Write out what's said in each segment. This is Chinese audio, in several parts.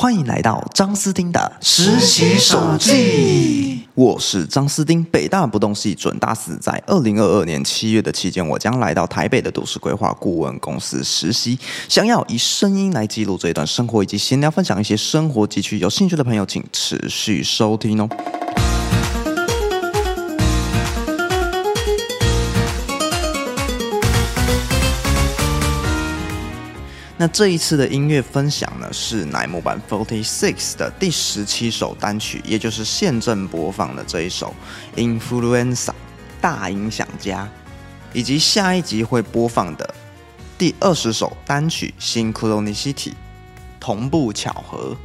欢迎来到张斯汀的实习手记。我是张斯汀，北大不动系准大四，在二零二二年七月的期间，我将来到台北的都市规划顾问公司实习。想要以声音来记录这段生活以及闲聊，分享一些生活急趣，有兴趣的朋友请持续收听哦。那这一次的音乐分享呢，是乃木坂 Forty Six 的第十七首单曲，也就是现正播放的这一首《Influenza》大影响家，以及下一集会播放的第二十首单曲《Synchronicity》同步巧合。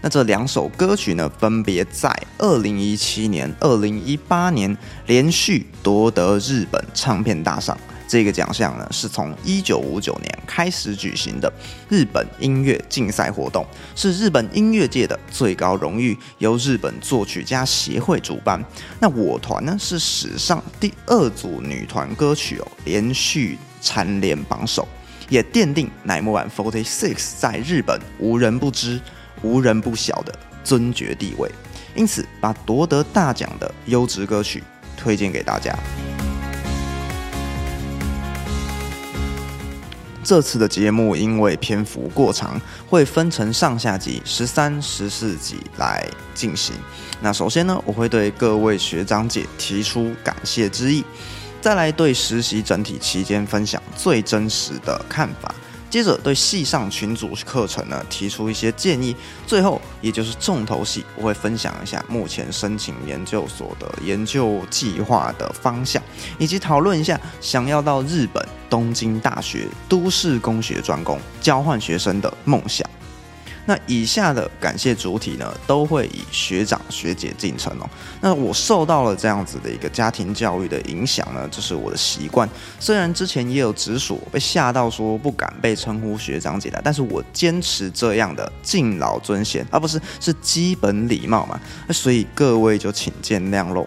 那这两首歌曲呢，分别在二零一七年、二零一八年连续夺得日本唱片大赏。这个奖项呢，是从一九五九年开始举行的日本音乐竞赛活动，是日本音乐界的最高荣誉，由日本作曲家协会主办。那我团呢，是史上第二组女团歌曲哦，连续蝉联榜首，也奠定乃木坂 Forty Six 在日本无人不知、无人不晓的尊爵地位。因此，把夺得大奖的优质歌曲推荐给大家。这次的节目因为篇幅过长，会分成上下集十三、十四集来进行。那首先呢，我会对各位学长姐提出感谢之意，再来对实习整体期间分享最真实的看法。接着对系上群组课程呢提出一些建议，最后也就是重头戏，我会分享一下目前申请研究所的研究计划的方向，以及讨论一下想要到日本东京大学都市工学专攻交换学生的梦想。那以下的感谢主体呢，都会以学长学姐进程哦。那我受到了这样子的一个家庭教育的影响呢，这是我的习惯。虽然之前也有直属被吓到说不敢被称呼学长姐的，但是我坚持这样的敬老尊贤，而不是是基本礼貌嘛。那所以各位就请见谅喽。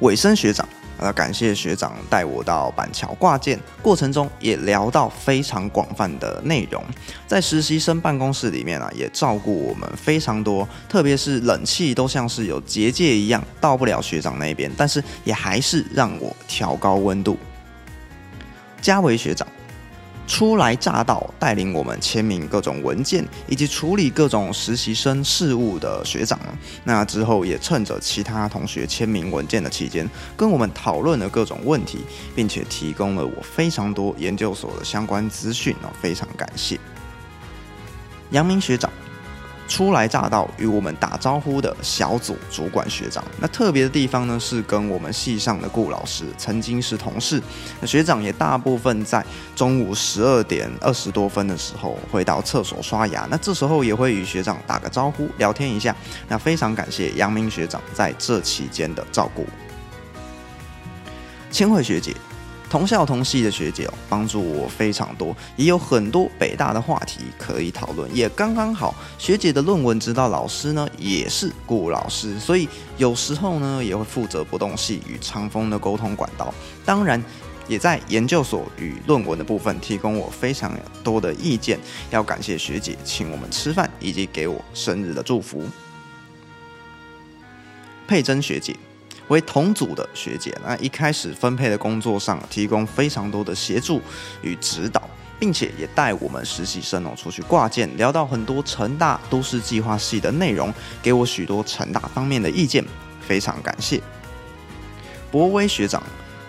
尾声学长。那感谢学长带我到板桥挂件，过程中也聊到非常广泛的内容，在实习生办公室里面啊，也照顾我们非常多，特别是冷气都像是有结界一样，到不了学长那边，但是也还是让我调高温度。嘉伟学长。初来乍到，带领我们签名各种文件以及处理各种实习生事务的学长，那之后也趁着其他同学签名文件的期间，跟我们讨论了各种问题，并且提供了我非常多研究所的相关资讯哦，非常感谢杨明学长。初来乍到与我们打招呼的小组主管学长，那特别的地方呢，是跟我们系上的顾老师曾经是同事。那学长也大部分在中午十二点二十多分的时候会到厕所刷牙，那这时候也会与学长打个招呼，聊天一下。那非常感谢杨明学长在这期间的照顾，千惠学姐。同校同系的学姐哦，帮助我非常多，也有很多北大的话题可以讨论，也刚刚好学姐的论文指导老师呢也是顾老师，所以有时候呢也会负责不动系与长风的沟通管道，当然也在研究所与论文的部分提供我非常多的意见，要感谢学姐请我们吃饭以及给我生日的祝福，佩珍学姐。为同组的学姐，那一开始分配的工作上提供非常多的协助与指导，并且也带我们实习生哦出去挂件，聊到很多成大都市计划系的内容，给我许多成大方面的意见，非常感谢。博威学长。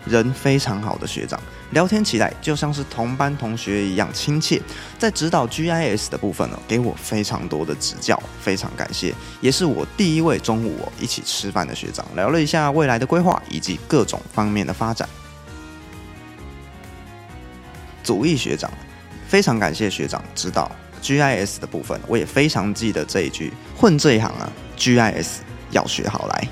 人非常好的学长，聊天起来就像是同班同学一样亲切。在指导 GIS 的部分呢，给我非常多的指教，非常感谢。也是我第一位中午一起吃饭的学长，聊了一下未来的规划以及各种方面的发展。祖义学长，非常感谢学长指导 GIS 的部分，我也非常记得这一句：混这一行啊，GIS 要学好来。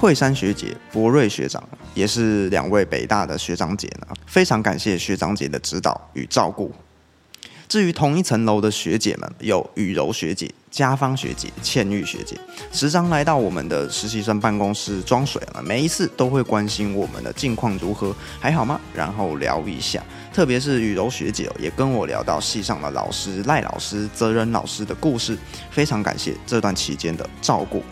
惠山学姐、博瑞学长也是两位北大的学长姐呢，非常感谢学长姐的指导与照顾。至于同一层楼的学姐们，有雨柔学姐、嘉芳学姐、倩玉学姐，时常来到我们的实习生办公室装水了。每一次都会关心我们的近况如何，还好吗？然后聊一下。特别是雨柔学姐也跟我聊到系上的老师赖老师、泽仁老师的故事，非常感谢这段期间的照顾。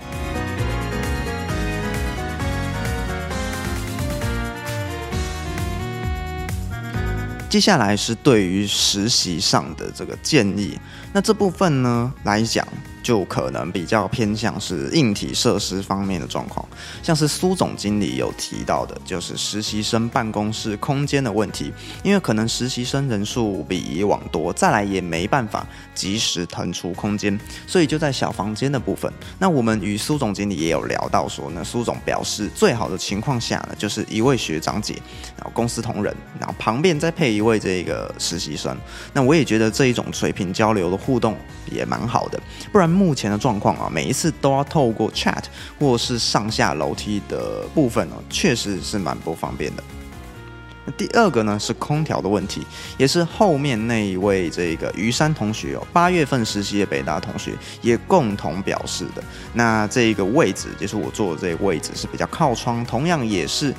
接下来是对于实习上的这个建议，那这部分呢来讲。就可能比较偏向是硬体设施方面的状况，像是苏总经理有提到的，就是实习生办公室空间的问题，因为可能实习生人数比以往多，再来也没办法及时腾出空间，所以就在小房间的部分。那我们与苏总经理也有聊到说呢，苏总表示最好的情况下呢，就是一位学长姐，然后公司同仁，然后旁边再配一位这个实习生。那我也觉得这一种水平交流的互动也蛮好的，不然。目前的状况啊，每一次都要透过 chat 或是上下楼梯的部分呢，确实是蛮不方便的。第二个呢是空调的问题，也是后面那一位这个余山同学哦，八月份实习的北大同学也共同表示的。那这个位置就是我坐的这个位置是比较靠窗，同样也是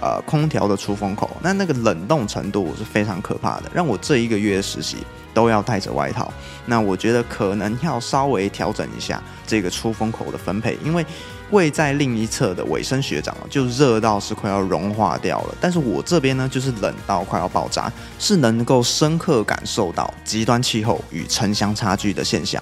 呃空调的出风口，那那个冷冻程度是非常可怕的，让我这一个月实习。都要带着外套，那我觉得可能要稍微调整一下这个出风口的分配，因为位在另一侧的尾生学长就热到是快要融化掉了，但是我这边呢就是冷到快要爆炸，是能够深刻感受到极端气候与城乡差距的现象。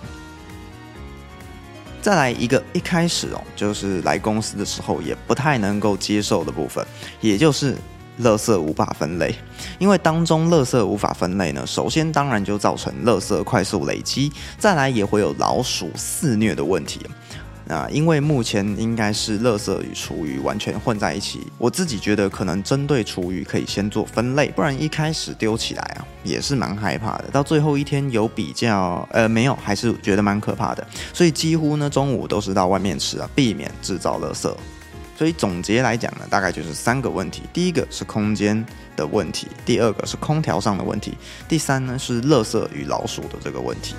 再来一个一开始哦，就是来公司的时候也不太能够接受的部分，也就是。垃圾无法分类，因为当中垃圾无法分类呢，首先当然就造成垃圾快速累积，再来也会有老鼠肆虐的问题。那因为目前应该是垃圾与厨余完全混在一起，我自己觉得可能针对厨余可以先做分类，不然一开始丢起来啊也是蛮害怕的。到最后一天有比较，呃，没有，还是觉得蛮可怕的。所以几乎呢中午都是到外面吃啊，避免制造垃圾。所以总结来讲呢，大概就是三个问题：第一个是空间的问题，第二个是空调上的问题，第三呢是垃圾与老鼠的这个问题。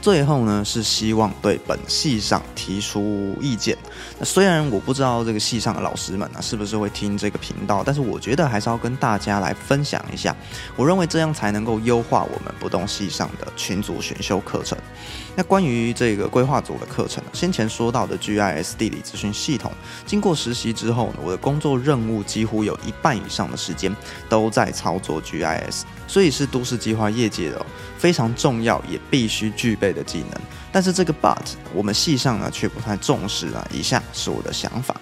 最后呢，是希望对本系上提出意见。那虽然我不知道这个系上的老师们呢是不是会听这个频道，但是我觉得还是要跟大家来分享一下。我认为这样才能够优化我们不动系上的群组选修课程。那关于这个规划组的课程，先前说到的 GIS 地理资讯系统，经过实习之后呢，我的工作任务几乎有一半以上的时间都在操作 GIS。所以是都市计划业界的非常重要也必须具备的技能，但是这个 but 我们系上呢却不太重视啊。以下是我的想法：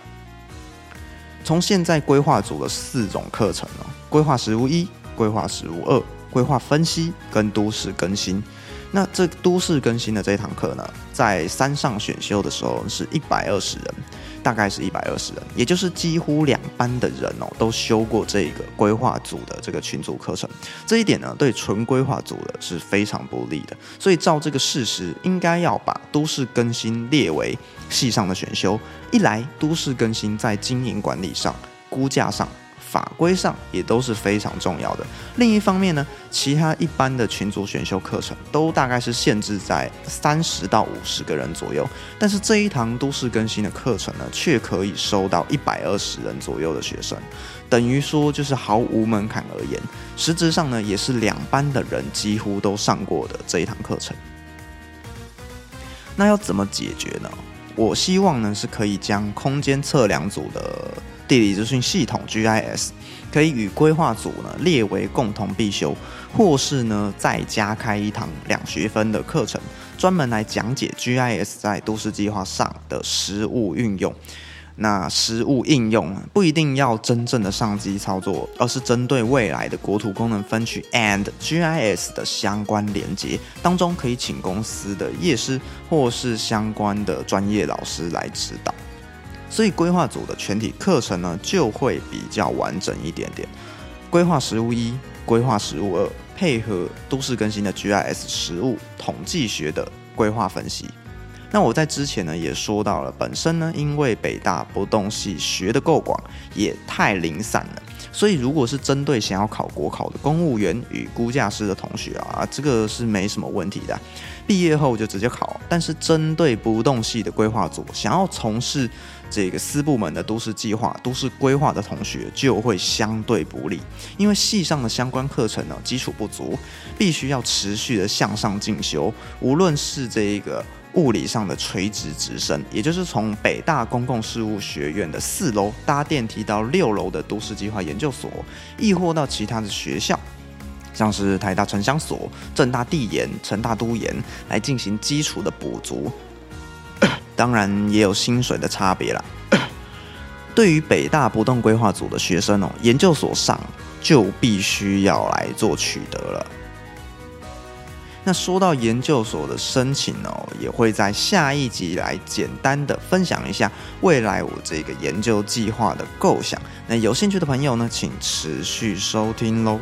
从现在规划组的四种课程哦，规划实务一、规划实务二、规划分析跟都市更新。那这都市更新的这一堂课呢，在山上选修的时候是一百二十人。大概是一百二十人，也就是几乎两班的人哦，都修过这个规划组的这个群组课程。这一点呢，对纯规划组的是非常不利的。所以照这个事实，应该要把都市更新列为系上的选修。一来，都市更新在经营管理上、估价上。法规上也都是非常重要的。另一方面呢，其他一般的群组选修课程都大概是限制在三十到五十个人左右，但是这一堂都市更新的课程呢，却可以收到一百二十人左右的学生，等于说就是毫无门槛而言，实质上呢，也是两班的人几乎都上过的这一堂课程。那要怎么解决呢？我希望呢是可以将空间测量组的。地理资讯系统 GIS 可以与规划组呢列为共同必修，或是呢再加开一堂两学分的课程，专门来讲解 GIS 在都市计划上的实物运用。那实物应用不一定要真正的上机操作，而是针对未来的国土功能分区 and GIS 的相关连接当中，可以请公司的业师或是相关的专业老师来指导。所以规划组的全体课程呢，就会比较完整一点点。规划实务一、规划实务二，配合都市更新的 GIS 实务统计学的规划分析。那我在之前呢也说到了，本身呢因为北大不动系学的够广，也太零散了。所以，如果是针对想要考国考的公务员与估价师的同学啊，这个是没什么问题的，毕业后就直接考。但是，针对不动系的规划组，想要从事这个私部门的都市计划、都市规划的同学，就会相对不利，因为系上的相关课程呢基础不足，必须要持续的向上进修，无论是这一个。物理上的垂直直升，也就是从北大公共事务学院的四楼搭电梯到六楼的都市计划研究所，亦或到其他的学校，像是台大城乡所、政大地研、成大都研，来进行基础的补足。当然也有薪水的差别啦。对于北大不动规划组的学生哦，研究所上就必须要来做取得了。那说到研究所的申请哦，也会在下一集来简单的分享一下未来我这个研究计划的构想。那有兴趣的朋友呢，请持续收听喽。